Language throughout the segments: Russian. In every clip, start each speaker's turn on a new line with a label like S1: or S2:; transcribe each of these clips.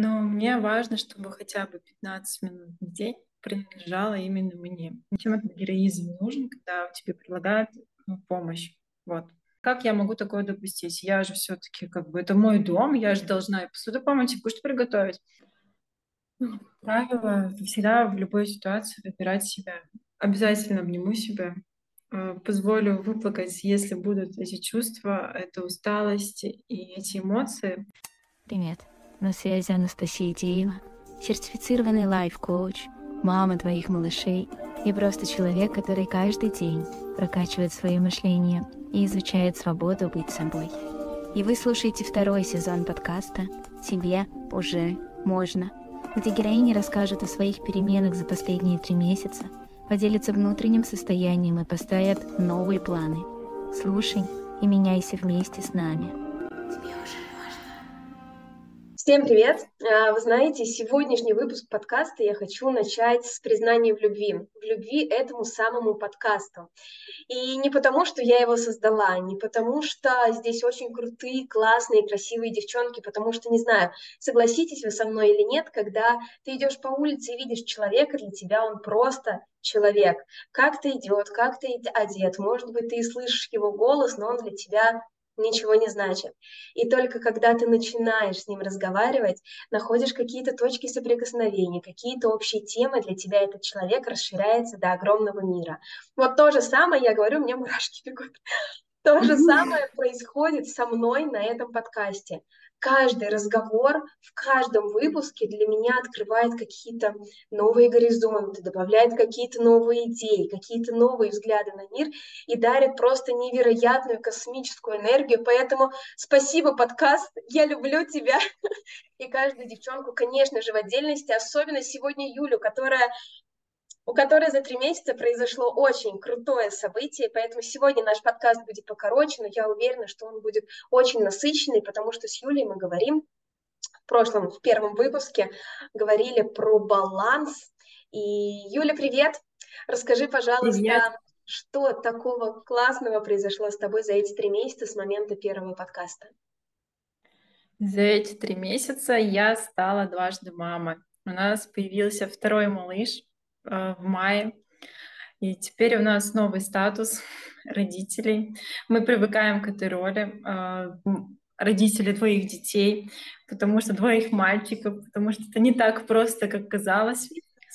S1: Но мне важно, чтобы хотя бы 15 минут в день принадлежало именно мне. Чем этот героизм нужен, когда тебе предлагают ну, помощь? Вот. Как я могу такое допустить? Я же все-таки как бы это мой дом, я же должна и посуду помыть, и кушать приготовить. Ну, правило всегда в любой ситуации выбирать себя. Обязательно обниму себя, э, позволю выплакать, если будут эти чувства, эта усталость и эти эмоции.
S2: Привет, на связи Анастасия Деева, сертифицированный лайф-коуч, мама твоих малышей и просто человек, который каждый день прокачивает свое мышление и изучает свободу быть собой. И вы слушаете второй сезон подкаста «Тебе уже можно», где героини расскажут о своих переменах за последние три месяца, поделятся внутренним состоянием и поставят новые планы. Слушай и меняйся вместе с нами.
S3: Всем привет! А, вы знаете, сегодняшний выпуск подкаста я хочу начать с признания в любви. В любви этому самому подкасту. И не потому, что я его создала, не потому, что здесь очень крутые, классные, красивые девчонки, потому что, не знаю, согласитесь вы со мной или нет, когда ты идешь по улице и видишь человека, для тебя он просто человек. Как ты идет, как ты одет, может быть, ты слышишь его голос, но он для тебя ничего не значит. И только когда ты начинаешь с ним разговаривать, находишь какие-то точки соприкосновения, какие-то общие темы, для тебя этот человек расширяется до огромного мира. Вот то же самое, я говорю, меня мурашки бегут. То же самое происходит со мной на этом подкасте каждый разговор в каждом выпуске для меня открывает какие-то новые горизонты, добавляет какие-то новые идеи, какие-то новые взгляды на мир и дарит просто невероятную космическую энергию. Поэтому спасибо, подкаст, я люблю тебя. И каждую девчонку, конечно же, в отдельности, особенно сегодня Юлю, которая у которой за три месяца произошло очень крутое событие, поэтому сегодня наш подкаст будет покороче, но я уверена, что он будет очень насыщенный, потому что с Юлей мы говорим в прошлом, в первом выпуске, говорили про баланс. И, Юля, привет! Расскажи, пожалуйста, привет. что такого классного произошло с тобой за эти три месяца с момента первого подкаста?
S1: За эти три месяца я стала дважды мамой. У нас появился второй малыш, в мае. И теперь у нас новый статус родителей. Мы привыкаем к этой роли э, родители твоих детей, потому что двоих мальчиков, потому что это не так просто, как казалось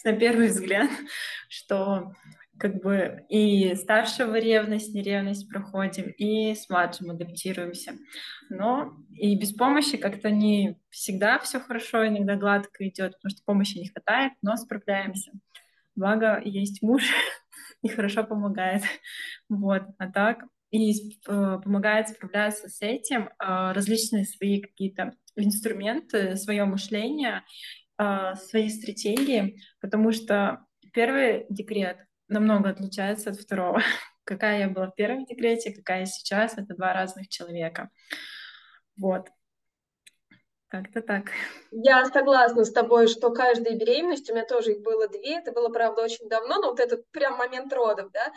S1: на первый взгляд, что как бы и старшего ревность, неревность проходим, и с младшим адаптируемся. Но и без помощи как-то не всегда все хорошо, иногда гладко идет, потому что помощи не хватает, но справляемся. Благо, есть муж и хорошо помогает. Вот, а так и э, помогает справляться с этим э, различные свои какие-то инструменты, свое мышление, э, свои стратегии, потому что первый декрет намного отличается от второго. Какая я была в первом декрете, какая я сейчас, это два разных человека. Вот. Как-то так.
S3: Я согласна с тобой, что каждая беременность, у меня тоже их было две, это было, правда, очень давно, но вот этот прям момент родов, да,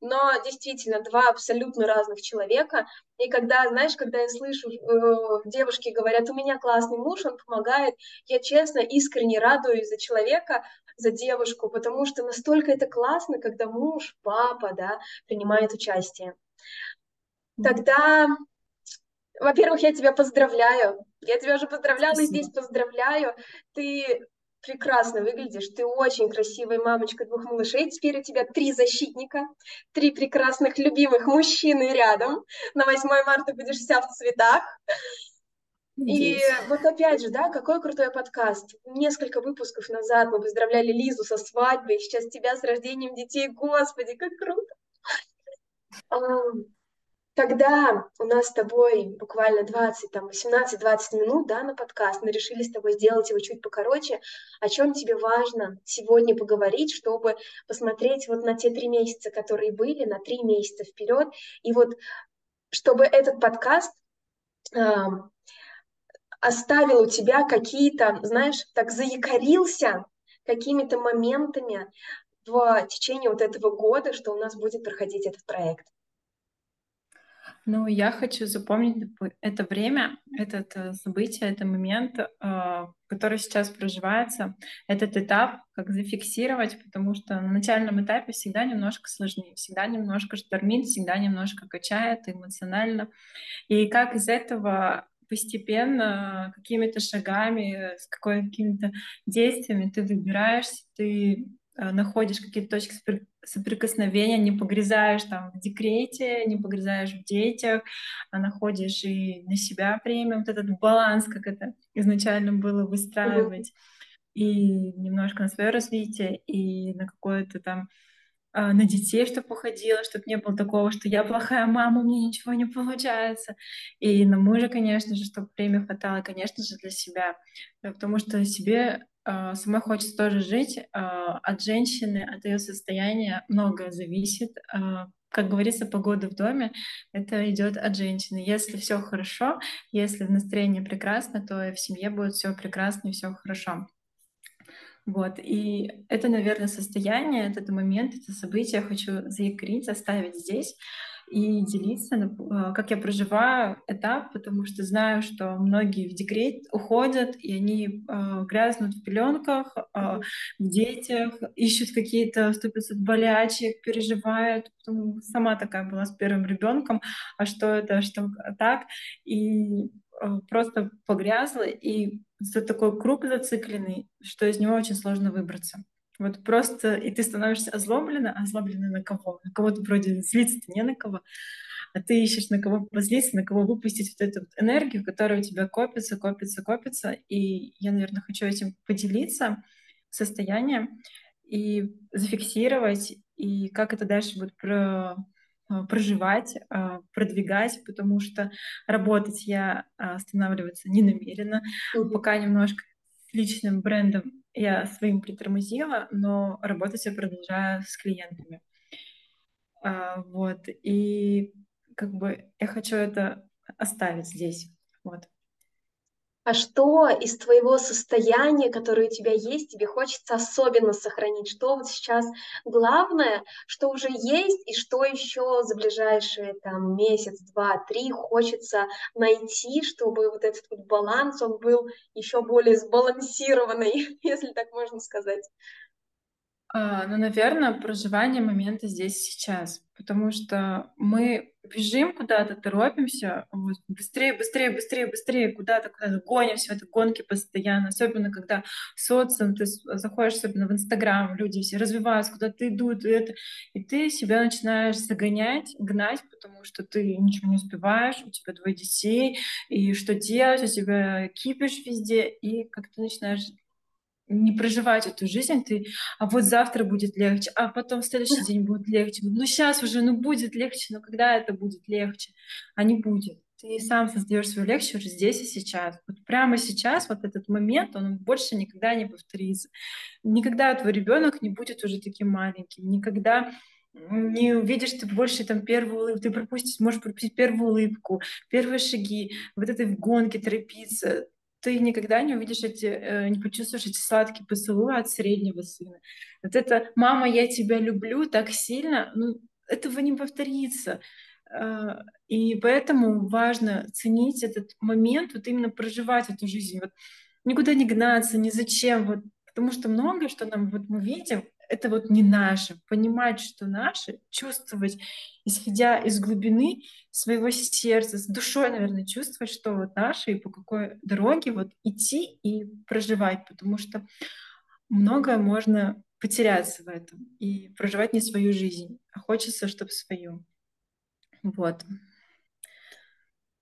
S3: но действительно два абсолютно разных человека, и когда, знаешь, когда я слышу, э, девушки говорят, у меня классный муж, он помогает, я честно, искренне радуюсь за человека, за девушку, потому что настолько это классно, когда муж, папа, да, принимает участие. Тогда во-первых, я тебя поздравляю. Я тебя уже поздравляла Спасибо. и здесь поздравляю. Ты прекрасно выглядишь, ты очень красивая мамочка двух малышей. Теперь у тебя три защитника, три прекрасных, любимых мужчины рядом. На 8 марта будешь вся в цветах. И вот опять же, да, какой крутой подкаст. Несколько выпусков назад мы поздравляли Лизу со свадьбой, сейчас тебя с рождением детей. Господи, как круто! Когда у нас с тобой буквально 20, там, 18-20 минут, да, на подкаст, мы решили с тобой сделать его чуть покороче, о чем тебе важно сегодня поговорить, чтобы посмотреть вот на те три месяца, которые были, на три месяца вперед, и вот чтобы этот подкаст э, оставил у тебя какие-то, знаешь, так заякорился какими-то моментами в течение вот этого года, что у нас будет проходить этот проект.
S1: Ну, я хочу запомнить это время, это э, событие, это момент, а, который сейчас проживается, этот этап, как зафиксировать, потому что на начальном этапе всегда немножко сложнее, всегда немножко штормит, всегда немножко качает эмоционально. И как из этого постепенно, какими-то шагами, с какими-то действиями ты выбираешься, ты Э, находишь какие-то точки соприкосновения, не погрязаешь там в декрете, не погрязаешь в детях, а находишь и на себя время, вот этот баланс, как это изначально было выстраивать, mm-hmm. и немножко на свое развитие, и на какое-то там на детей, чтобы походила, чтобы не было такого, что я плохая мама, у меня ничего не получается. И на мужа, конечно же, чтобы время хватало, конечно же, для себя. Э, потому что себе э, самой хочется тоже жить. Э, от женщины, от ее состояния многое зависит. Э, как говорится, погода в доме, это идет от женщины. Если все хорошо, если настроение прекрасно, то и в семье будет все прекрасно и все хорошо. Вот, и это, наверное, состояние, этот момент, это событие я хочу заикрить, оставить здесь и делиться, а, как я проживаю этап, потому что знаю, что многие в декрет уходят, и они э, грязнут в пеленках, э, в детях, ищут какие-то ступицы болячек, переживают. Потом сама такая была с первым ребенком, а что это, что так, и э, просто погрязла, и это такой круг зацикленный, что из него очень сложно выбраться. Вот просто, и ты становишься озлоблена, а озлоблена на кого? На кого-то вроде злиться-то не на кого, а ты ищешь на кого позлиться, на кого выпустить вот эту вот энергию, которая у тебя копится, копится, копится. И я, наверное, хочу этим поделиться состоянием и зафиксировать, и как это дальше будет про проживать, а, продвигать, потому что работать я а, останавливаться не намерена. Пока немножко с личным брендом я своим притормозила, но работать я продолжаю с клиентами. Вот. И как бы я хочу это оставить здесь. Вот.
S3: А что из твоего состояния, которое у тебя есть, тебе хочется особенно сохранить? Что вот сейчас главное, что уже есть, и что еще за ближайшие там месяц, два, три хочется найти, чтобы вот этот вот баланс, он был еще более сбалансированный, если так можно сказать?
S1: А, ну, наверное, проживание момента здесь сейчас, потому что мы бежим куда-то, торопимся, вот, быстрее, быстрее, быстрее, быстрее, куда-то, куда-то гонимся в этой гонке постоянно, особенно когда социум, ты заходишь особенно в Инстаграм, люди все развиваются, куда-то идут, и, это, и ты себя начинаешь загонять, гнать, потому что ты ничего не успеваешь, у тебя двое детей, и что делать, у тебя кипишь везде, и как ты начинаешь не проживать эту жизнь, ты, а вот завтра будет легче, а потом в следующий день будет легче. Ну сейчас уже, ну будет легче, но когда это будет легче? А не будет. Ты сам создаешь легче уже здесь и сейчас. Вот прямо сейчас, вот этот момент, он больше никогда не повторится. Никогда твой ребенок не будет уже таким маленьким, никогда не увидишь ты больше там первую улыбку, ты пропустишь, можешь пропустить первую улыбку, первые шаги, вот этой гонки торопиться, ты никогда не увидишь эти, э, не почувствуешь эти сладкие поцелуи от среднего сына. Вот это «мама, я тебя люблю» так сильно, ну, этого не повторится. Э, и поэтому важно ценить этот момент, вот именно проживать эту жизнь, вот никуда не гнаться, ни зачем, вот, потому что многое, что нам вот мы видим, это вот не наше. Понимать, что наше, чувствовать, исходя из глубины своего сердца, с душой, наверное, чувствовать, что вот наше и по какой дороге вот идти и проживать, потому что многое можно потеряться в этом и проживать не свою жизнь, а хочется, чтобы свою. Вот.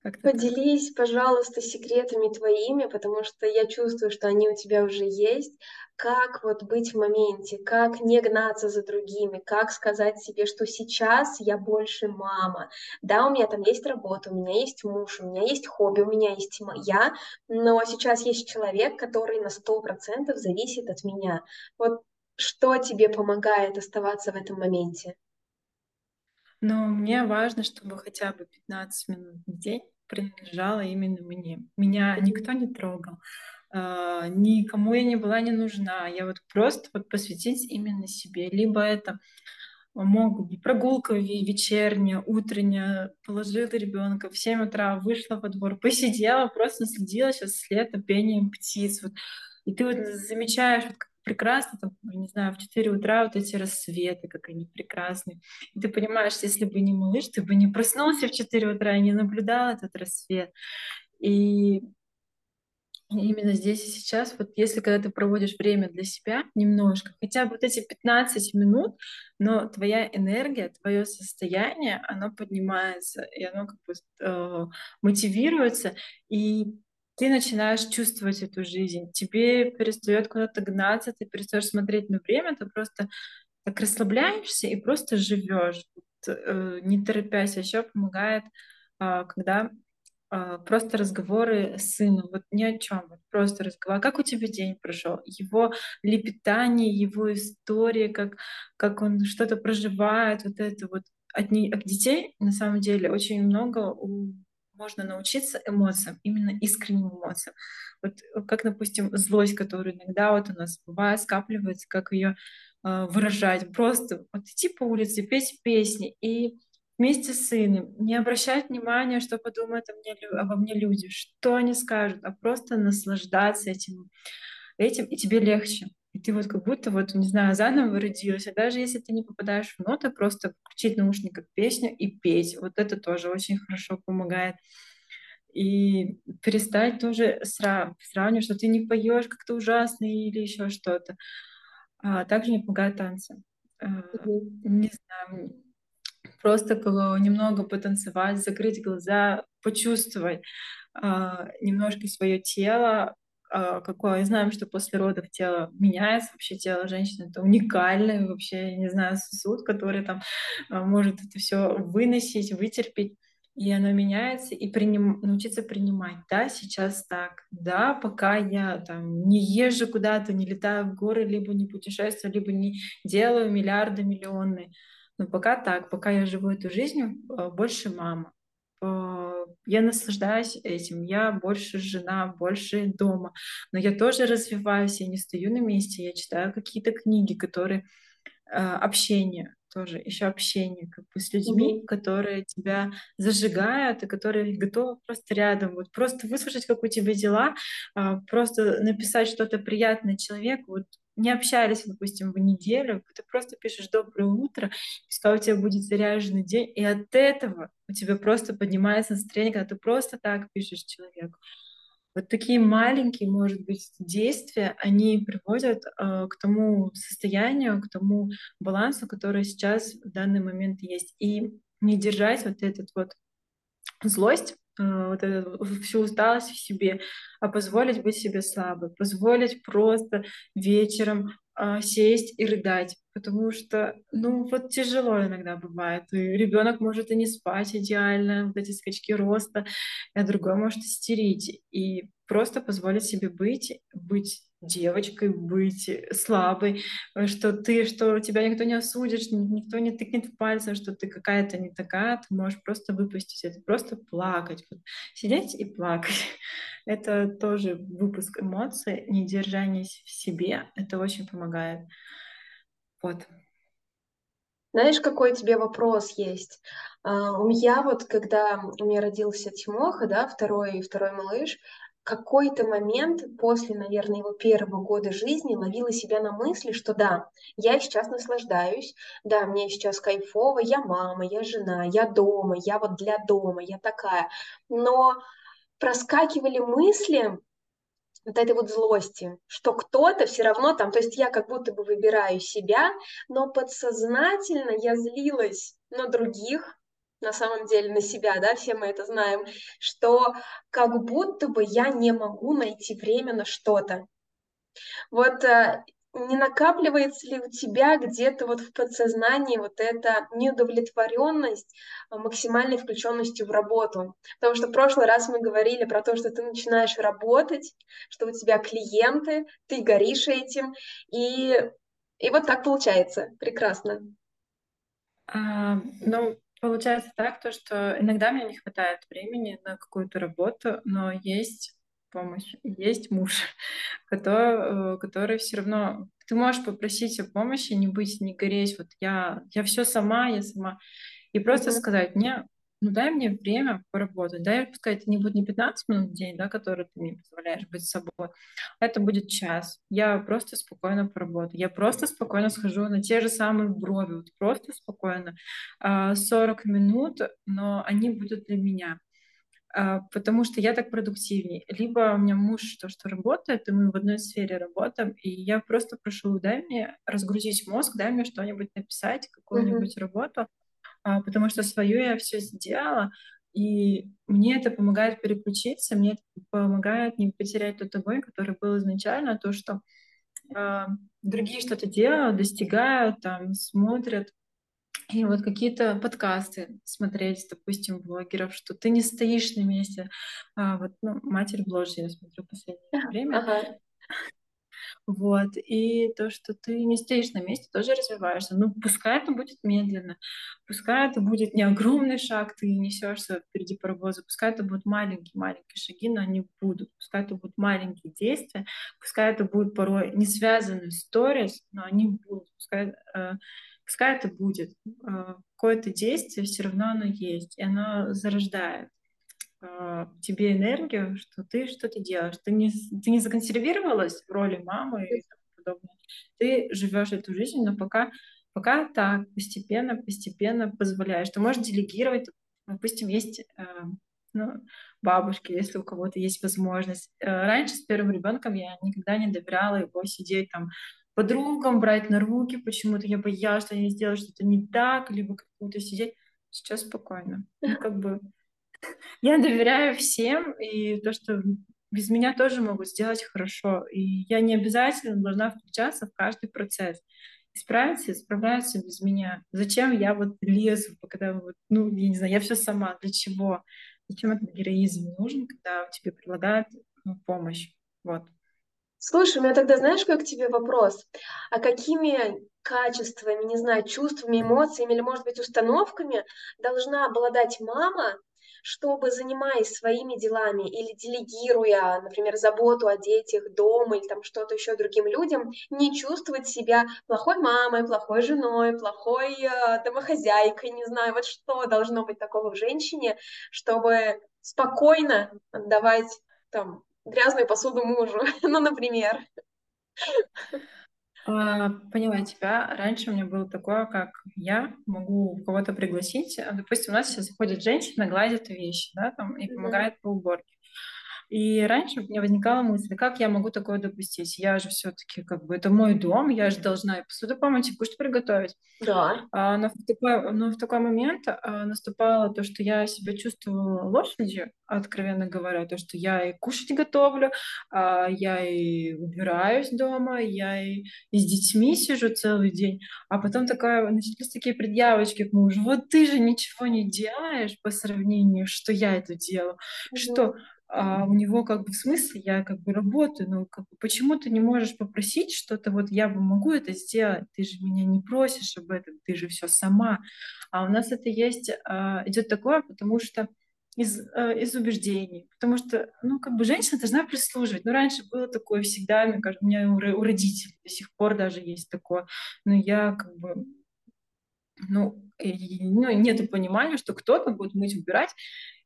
S3: Поделись, так. пожалуйста, секретами твоими, потому что я чувствую, что они у тебя уже есть. Как вот быть в моменте, как не гнаться за другими, как сказать себе, что сейчас я больше мама. Да, у меня там есть работа, у меня есть муж, у меня есть хобби, у меня есть я, но сейчас есть человек, который на сто процентов зависит от меня. Вот что тебе помогает оставаться в этом моменте?
S1: Но мне важно, чтобы хотя бы 15 минут в день принадлежало именно мне. Меня никто не трогал, а, никому я не была не нужна. Я вот просто вот посвятить именно себе. Либо это могут быть прогулка вечерняя, утренняя, положила ребенка в 7 утра, вышла во двор, посидела, просто насладилась сейчас с лета пением птиц. Вот. И ты вот замечаешь, вот, прекрасно, там, не знаю, в 4 утра вот эти рассветы, как они прекрасны. И ты понимаешь, если бы не малыш, ты бы не проснулся в 4 утра и не наблюдал этот рассвет. И именно здесь и сейчас, вот если когда ты проводишь время для себя немножко, хотя бы вот эти 15 минут, но твоя энергия, твое состояние, оно поднимается, и оно как бы э, мотивируется, и ты начинаешь чувствовать эту жизнь. Тебе перестает куда-то гнаться, ты перестаешь смотреть на время, ты просто так расслабляешься и просто живешь, э, не торопясь. А еще помогает, э, когда а, просто разговоры с сыном, вот ни о чем, просто разговор. А как у тебя день прошел? Его лепетание, его история, как, как он что-то проживает, вот это вот. От, не, от детей на самом деле очень много у, можно научиться эмоциям, именно искренним эмоциям. Вот как, допустим, злость, которая иногда вот у нас бывает, скапливается, как ее э, выражать. Просто вот идти по улице, петь песни и вместе с сыном, не обращать внимания, что подумают о мне, обо мне люди, что они скажут, а просто наслаждаться этим, этим, и тебе легче. И ты вот как будто вот, не знаю, заново родилась. А даже если ты не попадаешь в ноты, просто включить наушник как песню и петь. Вот это тоже очень хорошо помогает. И перестать тоже срав... сравнивать, что ты не поешь как-то ужасно или еще что-то. А также не помогают танцы. Mm-hmm. Не знаю, просто немного потанцевать, закрыть глаза, почувствовать а, немножко свое тело, а, какое. Знаем, что после родов тело меняется, вообще тело женщины это уникальный, вообще, не знаю, сосуд, который там а, может это все выносить, вытерпеть. И оно меняется, и приним... научиться принимать. Да, сейчас так. Да, пока я там не езжу куда-то, не летаю в горы, либо не путешествую, либо не делаю миллиарды, миллионы но пока так, пока я живу эту жизнь, э, больше мама. Э, я наслаждаюсь этим, я больше жена, больше дома. Но я тоже развиваюсь, я не стою на месте, я читаю какие-то книги, которые э, общение тоже, еще общение как бы с людьми, mm-hmm. которые тебя зажигают и которые готовы просто рядом, вот просто выслушать, как у тебя дела, а, просто написать что-то приятное человеку, вот не общались, допустим, в неделю, ты просто пишешь «доброе утро», пускай у тебя будет заряженный день, и от этого у тебя просто поднимается настроение, когда ты просто так пишешь человеку. Вот такие маленькие, может быть, действия, они приводят э, к тому состоянию, к тому балансу, который сейчас в данный момент есть. И не держать вот этот вот злость, вот эту всю усталость в себе, а позволить быть себе слабой, позволить просто вечером э, сесть и рыдать, потому что, ну, вот тяжело иногда бывает. И ребенок может и не спать идеально, вот эти скачки роста, а другой может истерить. И просто позволить себе быть, быть девочкой, быть слабой, э, что ты, что тебя никто не осудит, никто не тыкнет пальцем, что ты какая-то не такая, ты можешь просто выпустить это, просто плакать, вот, сидеть и плакать. Это тоже выпуск эмоций, недержание в себе, это очень помогает. Вот.
S3: Знаешь, какой тебе вопрос есть? Uh, у меня вот, когда у меня родился Тимоха, да, второй, второй малыш, какой-то момент после, наверное, его первого года жизни ловила себя на мысли, что да, я сейчас наслаждаюсь, да, мне сейчас кайфово, я мама, я жена, я дома, я вот для дома, я такая. Но проскакивали мысли вот этой вот злости, что кто-то все равно там, то есть я как будто бы выбираю себя, но подсознательно я злилась на других, на самом деле на себя, да, все мы это знаем, что как будто бы я не могу найти время на что-то. Вот э, не накапливается ли у тебя где-то вот в подсознании вот эта неудовлетворенность а, максимальной включенностью в работу? Потому что в прошлый раз мы говорили про то, что ты начинаешь работать, что у тебя клиенты, ты горишь этим, и, и вот так получается. Прекрасно.
S1: А, ну, Получается так, то, что иногда мне не хватает времени на какую-то работу, но есть помощь, есть муж, который, который все равно ты можешь попросить о помощи, не быть, не гореть, вот я, я все сама, я сама. И просто сказать, мне ну дай мне время поработать, дай, пускай это не будет не 15 минут в день, да, которые ты мне позволяешь быть собой, это будет час. Я просто спокойно поработаю, я просто спокойно схожу на те же самые брови, вот просто спокойно, 40 а, минут, но они будут для меня а, потому что я так продуктивнее. Либо у меня муж то, что работает, и мы в одной сфере работаем, и я просто прошу, дай мне разгрузить мозг, дай мне что-нибудь написать, какую-нибудь mm-hmm. работу, потому что свое я все сделала, и мне это помогает переключиться, мне это помогает не потерять тот огонь, который был изначально, то, что э, другие что-то делают, достигают, там, смотрят, и вот какие-то подкасты смотреть, допустим, блогеров, что ты не стоишь на месте. А, вот, ну, матерь блогер, я смотрю в последнее время. Ага. Вот. И то, что ты не стоишь на месте, тоже развиваешься. Ну, пускай это будет медленно, пускай это будет не огромный шаг, ты несешься впереди паровоза, пускай это будут маленькие-маленькие шаги, но они будут. Пускай это будут маленькие действия, пускай это будут порой не связанные сторис, но они будут. Пускай, э, пускай это будет. Э, какое-то действие все равно оно есть, и оно зарождает. А, тебе энергию, что ты что-то делаешь. Ты не, ты не законсервировалась в роли мамы и тому подобное. Ты живешь эту жизнь, но пока, пока так, постепенно, постепенно позволяешь. Ты можешь делегировать, допустим, есть э, ну, бабушки, если у кого-то есть возможность. Э, раньше с первым ребенком я никогда не доверяла его сидеть там подругам, брать на руки, почему-то я боялась, что они сделают что-то не так, либо как-то сидеть. Сейчас спокойно. Ну, как бы я доверяю всем, и то, что без меня тоже могут сделать хорошо. И я не обязательно должна включаться в каждый процесс. И справиться, справляются без меня. Зачем я вот лезу, когда вот, ну, я не знаю, я все сама. Для чего? Зачем этот героизм нужен, когда тебе предлагают ну, помощь? Вот.
S3: Слушай, у меня тогда знаешь, как тебе вопрос? А какими качествами, не знаю, чувствами, эмоциями или, может быть, установками должна обладать мама, чтобы, занимаясь своими делами или делегируя, например, заботу о детях, дом или там что-то еще другим людям, не чувствовать себя плохой мамой, плохой женой, плохой э, домохозяйкой, не знаю, вот что должно быть такого в женщине, чтобы спокойно отдавать там грязную посуду мужу, ну, например.
S1: А, поняла тебя. Раньше у меня было такое, как я могу кого-то пригласить. Допустим, у нас сейчас заходит женщина, гладит вещи, да, там, и помогает по уборке. И раньше у меня возникала мысль, как я могу такое допустить? Я же все-таки, как бы, это мой дом, я же должна и посуду помыть, и кушать приготовить.
S3: Да.
S1: А, но, в такой, но в такой момент а, наступало то, что я себя чувствовала лошадью, откровенно говоря, то, что я и кушать готовлю, а, я и убираюсь дома, я и, и с детьми сижу целый день, а потом такая, начались такие предъявочки к мужу, вот ты же ничего не делаешь по сравнению, что я это делаю, угу. что а у него как бы в смысле я как бы работаю, но как бы почему ты не можешь попросить что-то, вот я бы могу это сделать, ты же меня не просишь об этом, ты же все сама. А у нас это есть, а, идет такое, потому что из, а, из убеждений, потому что, ну, как бы женщина должна прислуживать. Ну, раньше было такое всегда, мне кажется, у меня у, родителей до сих пор даже есть такое, но я как бы, ну, и, ну, нет понимания, что кто-то будет мыть, убирать,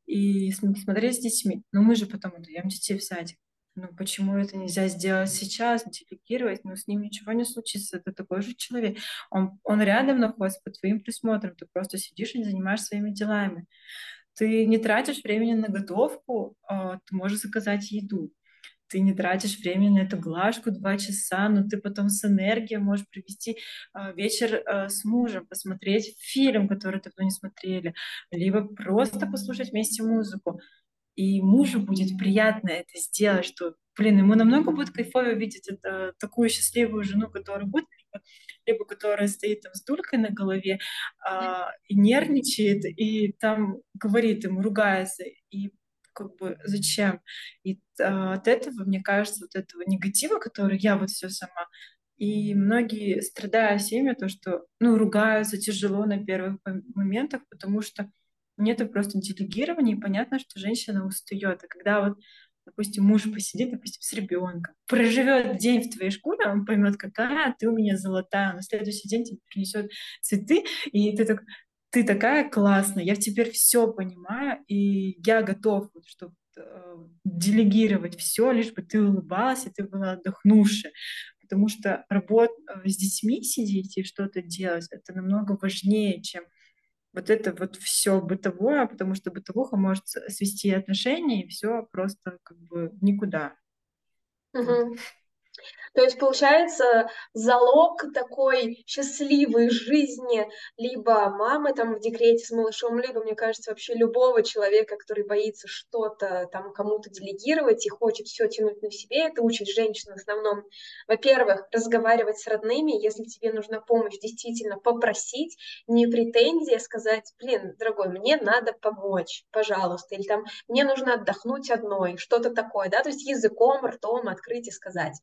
S1: и смотреть с детьми. Но мы же потом отдаем детей в садик. Ну, почему это нельзя сделать сейчас, делегировать? Ну, с ним ничего не случится. Это такой же человек. Он, он рядом находится под твоим присмотром. Ты просто сидишь и не занимаешься своими делами. Ты не тратишь времени на готовку, а ты можешь заказать еду ты не тратишь время на эту глажку два часа, но ты потом с энергией можешь провести э, вечер э, с мужем, посмотреть фильм, который давно не смотрели, либо просто послушать вместе музыку. И мужу будет приятно это сделать, что, блин, ему намного будет кайфово видеть это, такую счастливую жену, которая будет, либо, либо которая стоит там с дулькой на голове а, и нервничает, и там говорит ему, ругается, и как бы зачем? И а, от этого, мне кажется, вот этого негатива, который я вот все сама, и многие страдают семьи, то, что, ну, ругаются тяжело на первых моментах, потому что нет просто делегирования, и понятно, что женщина устает. А когда вот допустим, муж посидит, допустим, с ребенком, проживет день в твоей шкуре, он поймет, какая ты у меня золотая, на следующий день тебе принесет цветы, и ты так, ты такая классная, я теперь все понимаю, и я готов, чтобы э, делегировать все, лишь бы ты улыбалась, и ты была отдохнувшая. Потому что работа э, с детьми сидеть и что-то делать, это намного важнее, чем вот это вот все бытовое, потому что бытовуха может свести отношения, и все просто как бы никуда.
S3: Угу. То есть, получается, залог такой счастливой жизни либо мамы там в декрете с малышом, либо, мне кажется, вообще любого человека, который боится что-то там кому-то делегировать и хочет все тянуть на себе, это учит женщин в основном, во-первых, разговаривать с родными, если тебе нужна помощь, действительно попросить, не претензия сказать, блин, дорогой, мне надо помочь, пожалуйста, или там, мне нужно отдохнуть одной, что-то такое, да, то есть языком, ртом открыть и сказать.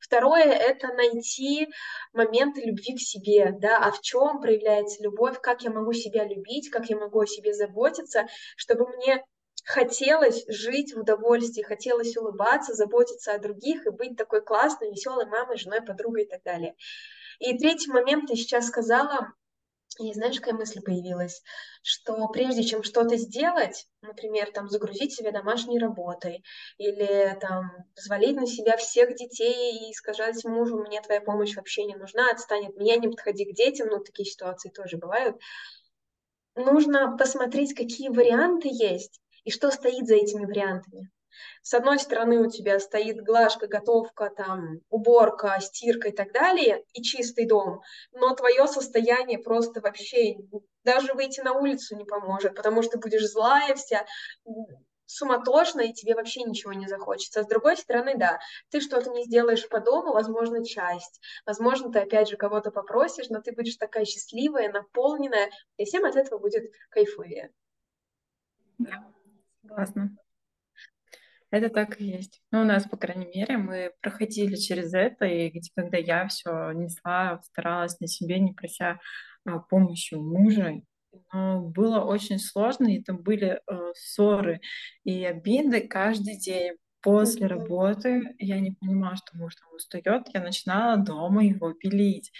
S3: Второе — это найти моменты любви к себе, да, а в чем проявляется любовь, как я могу себя любить, как я могу о себе заботиться, чтобы мне хотелось жить в удовольствии, хотелось улыбаться, заботиться о других и быть такой классной, веселой мамой, женой, подругой и так далее. И третий момент ты сейчас сказала, и знаешь, какая мысль появилась? Что прежде чем что-то сделать, например, там загрузить себя домашней работой или там взвалить на себя всех детей и сказать мужу, мне твоя помощь вообще не нужна, отстанет меня, не подходи к детям, ну такие ситуации тоже бывают. Нужно посмотреть, какие варианты есть и что стоит за этими вариантами. С одной стороны у тебя стоит глажка, готовка, там, уборка, стирка и так далее, и чистый дом, но твое состояние просто вообще даже выйти на улицу не поможет, потому что будешь злая вся, суматошно, и тебе вообще ничего не захочется. А с другой стороны, да, ты что-то не сделаешь по дому, возможно, часть. Возможно, ты опять же кого-то попросишь, но ты будешь такая счастливая, наполненная, и всем от этого будет кайфовее.
S1: Да, согласна. Это так и есть. Ну, у нас, по крайней мере, мы проходили через это, и когда я все несла, старалась на себе, не прося а, помощи у мужа, но было очень сложно, и там были э, ссоры и обиды каждый день. После работы я не понимала, что муж там устает, я начинала дома его пилить.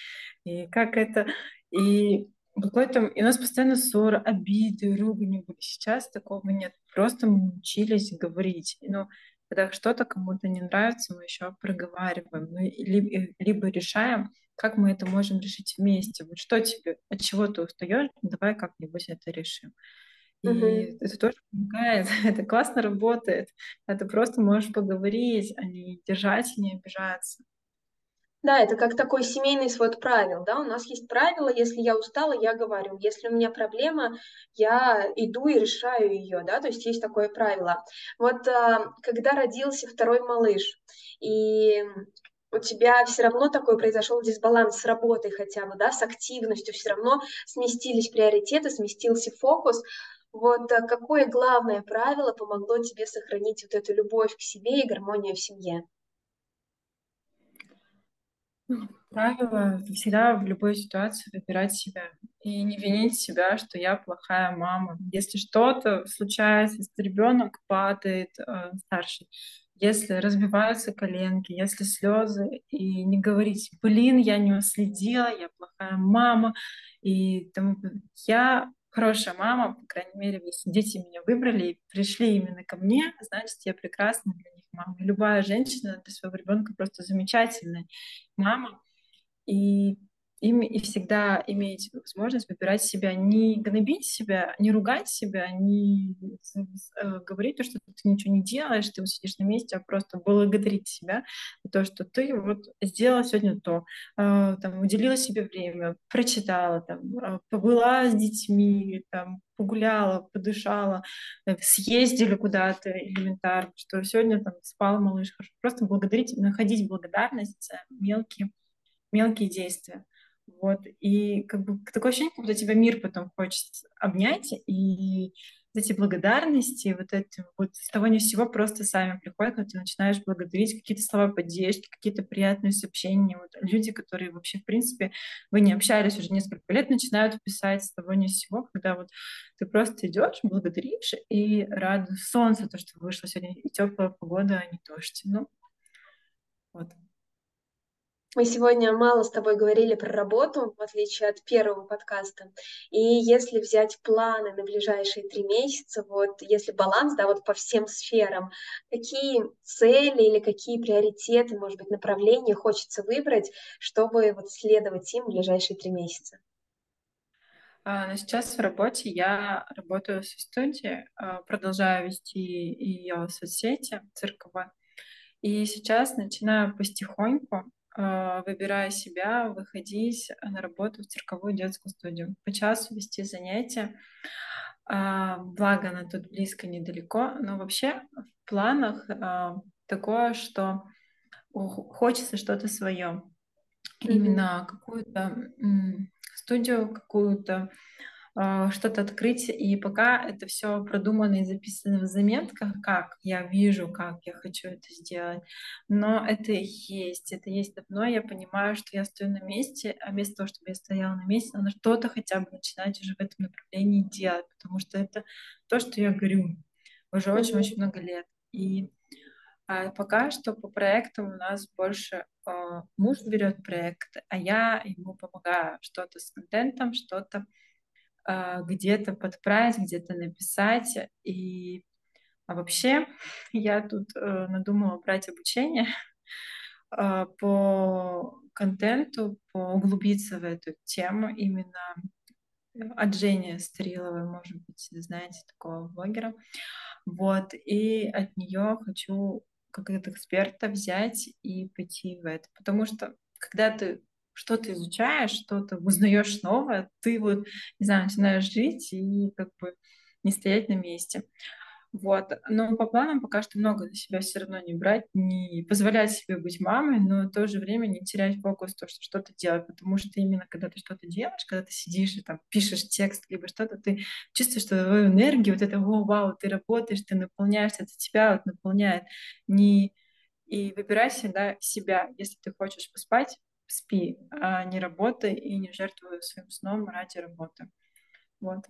S1: И как это... И какой-то... И у нас постоянно ссоры, обиды, ругани были. Сейчас такого нет. Просто мы учились говорить. Но когда что-то кому-то не нравится, мы еще проговариваем. Мы либо, либо решаем, как мы это можем решить вместе. Вот что тебе, от чего ты устаешь, давай как-нибудь это решим. И uh-huh. это тоже помогает, это классно работает. Это просто можешь поговорить, а не держать и не обижаться.
S3: Да, это как такой семейный свод правил, да, у нас есть правило, если я устала, я говорю, если у меня проблема, я иду и решаю ее, да, то есть есть такое правило. Вот а, когда родился второй малыш, и у тебя все равно такой произошел дисбаланс с работой хотя бы, да, с активностью, все равно сместились приоритеты, сместился фокус, вот а какое главное правило помогло тебе сохранить вот эту любовь к себе и гармонию в семье?
S1: Правило всегда в любой ситуации выбирать себя и не винить себя, что я плохая мама. Если что-то случается, если ребенок падает э, старший, если разбиваются коленки, если слезы, и не говорить, блин, я не уследила, я плохая мама, и тому я хорошая мама, по крайней мере, если дети меня выбрали и пришли именно ко мне, значит, я прекрасна для них мама. И любая женщина для своего ребенка просто замечательная мама. И им и всегда иметь возможность выбирать себя, не гнобить себя, не ругать себя, не э, говорить то, что ты ничего не делаешь, ты сидишь на месте, а просто благодарить себя за то, что ты вот сделала сегодня то, э, там, уделила себе время, прочитала, там, э, побыла с детьми, там, погуляла, подышала, съездили куда-то элементарно, что сегодня там спал малыш хорошо. Просто благодарить, находить благодарность за мелкие, мелкие действия. Вот, и как бы такое ощущение, как будто тебя мир потом хочет обнять и эти благодарности, вот эти вот с того ни с просто сами приходят, когда ты начинаешь благодарить какие-то слова поддержки, какие-то приятные сообщения. Вот люди, которые вообще, в принципе, вы не общались уже несколько лет, начинают писать с того ни с когда вот ты просто идешь, благодаришь и рад солнце, то, что вышло сегодня, и теплая погода, а не дождь. Ну, вот.
S3: Мы сегодня мало с тобой говорили про работу, в отличие от первого подкаста. И если взять планы на ближайшие три месяца, вот если баланс, да, вот по всем сферам, какие цели или какие приоритеты, может быть, направления хочется выбрать, чтобы вот следовать им в ближайшие три месяца?
S1: А, но сейчас в работе я работаю со студией, а, продолжаю вести ее соцсети цирковые. И сейчас начинаю потихоньку выбирая себя, выходить на работу в цирковую детскую студию. По часу вести занятия. А, благо, она тут близко, недалеко. Но вообще в планах а, такое, что хочется что-то свое. Mm-hmm. Именно какую-то студию, какую-то а, что-то открыть, и пока это все продумано и записано в заметках, как я вижу, как я хочу это сделать, но это есть, это есть давно, я понимаю, что я стою на месте, а вместо того, чтобы я стояла на месте, надо что-то хотя бы начинать уже в этом направлении делать, потому что это то, что я говорю уже очень-очень много лет. И а пока что по проектам у нас больше э, муж берет проект, а я ему помогаю что-то с контентом, что-то где-то подправить, где-то написать. И а вообще я тут э, надумала брать обучение э, по контенту, по углубиться в эту тему именно от Жени Стреловой, может быть, знаете такого блогера. Вот, и от нее хочу как эксперта взять и пойти в это. Потому что когда ты что-то изучаешь, что-то узнаешь новое, ты вот, не знаю, начинаешь жить и как бы не стоять на месте. Вот. Но по планам пока что много на себя все равно не брать, не позволять себе быть мамой, но в то же время не терять фокус, то, что что-то делать, потому что именно когда ты что-то делаешь, когда ты сидишь и там пишешь текст, либо что-то, ты чувствуешь что твою энергию, вот это, о, вау, ты работаешь, ты наполняешься, это тебя вот наполняет. Не... И выбирай всегда себя. Если ты хочешь поспать, спи, а не работай и не жертвуй своим сном ради работы. Вот.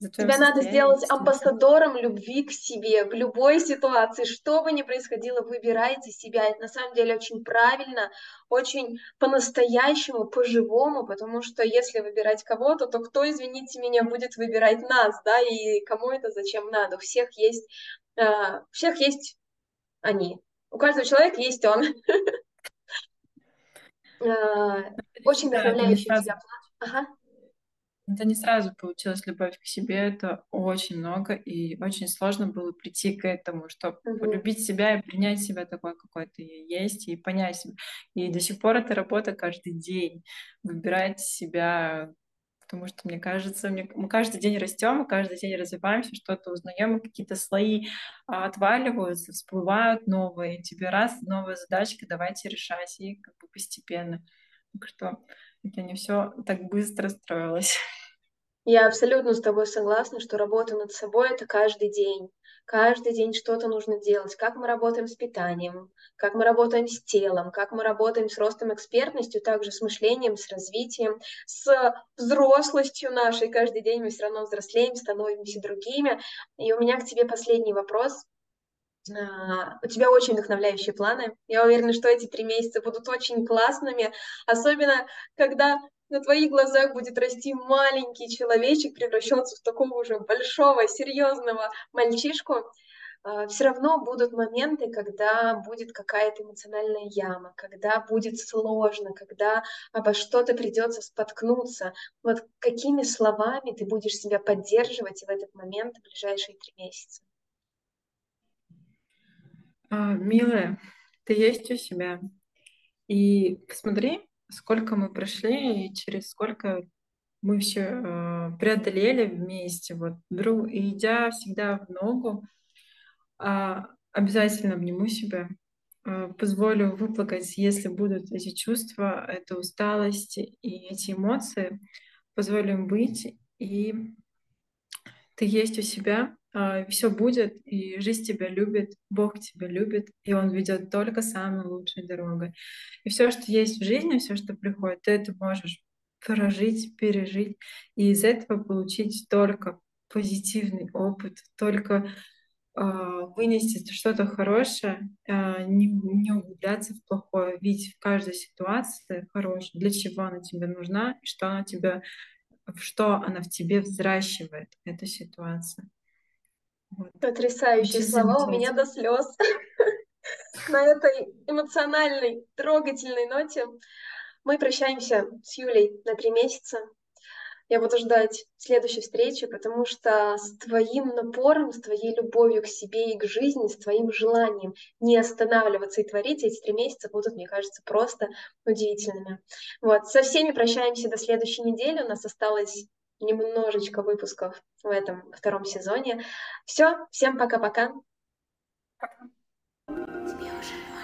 S3: Тебя надо сделать амбассадором любви к себе в любой ситуации, что бы ни происходило, выбирайте себя. Это на самом деле очень правильно, очень по-настоящему, по-живому, потому что если выбирать кого-то, то кто, извините меня, будет выбирать нас, да, и кому это зачем надо? У всех есть, э, у всех есть они, у каждого человека есть он. Э, очень вдохновляющий тебя Ага.
S1: Это не сразу получилось любовь к себе, это очень много, и очень сложно было прийти к этому, чтобы угу. полюбить себя и принять себя такой, какой ты есть, и понять себя. И до сих пор это работа каждый день, выбирать себя, потому что, мне кажется, мне, мы каждый день растем, мы каждый день развиваемся, что-то узнаем, какие-то слои а, отваливаются, всплывают новые, и тебе раз, новая задачка, давайте решать, и как бы постепенно. Так что это не все так быстро строилось.
S3: Я абсолютно с тобой согласна, что работа над собой — это каждый день. Каждый день что-то нужно делать. Как мы работаем с питанием, как мы работаем с телом, как мы работаем с ростом экспертностью, также с мышлением, с развитием, с взрослостью нашей. Каждый день мы все равно взрослеем, становимся другими. И у меня к тебе последний вопрос. А, у тебя очень вдохновляющие планы. Я уверена, что эти три месяца будут очень классными, особенно когда на твоих глазах будет расти маленький человечек, превращаться в такого уже большого, серьезного мальчишку. А, Все равно будут моменты, когда будет какая-то эмоциональная яма, когда будет сложно, когда обо что-то придется споткнуться. Вот какими словами ты будешь себя поддерживать в этот момент в ближайшие три месяца?
S1: А, милая, ты есть у себя. И посмотри, сколько мы прошли и через сколько мы все э, преодолели вместе. Вот друг, идя всегда в ногу, э, обязательно обниму себя, э, позволю выплакать, если будут эти чувства, эта усталость и эти эмоции, позволю им быть и ты есть у себя, все будет, и жизнь тебя любит, Бог тебя любит, и Он ведет только самой лучшей дорогой. И все, что есть в жизни, все, что приходит, ты это можешь прожить, пережить, и из этого получить только позитивный опыт, только э, вынести что-то хорошее, э, не, не углубляться в плохое, видеть в каждой ситуации хорошее, для чего она тебе нужна, и что она тебя, что она в тебе взращивает, эта ситуация.
S3: Потрясающие слова у меня до слез. На этой эмоциональной, трогательной ноте мы прощаемся с Юлей на три месяца. Я буду ждать следующей встречи, потому что с твоим напором, с твоей любовью к себе и к жизни, с твоим желанием не останавливаться и творить, эти три месяца будут, мне кажется, просто удивительными. Вот, со всеми прощаемся до следующей недели. У нас осталось немножечко выпусков в этом втором сезоне. Все, всем пока-пока.
S1: Пока. Тебе уже.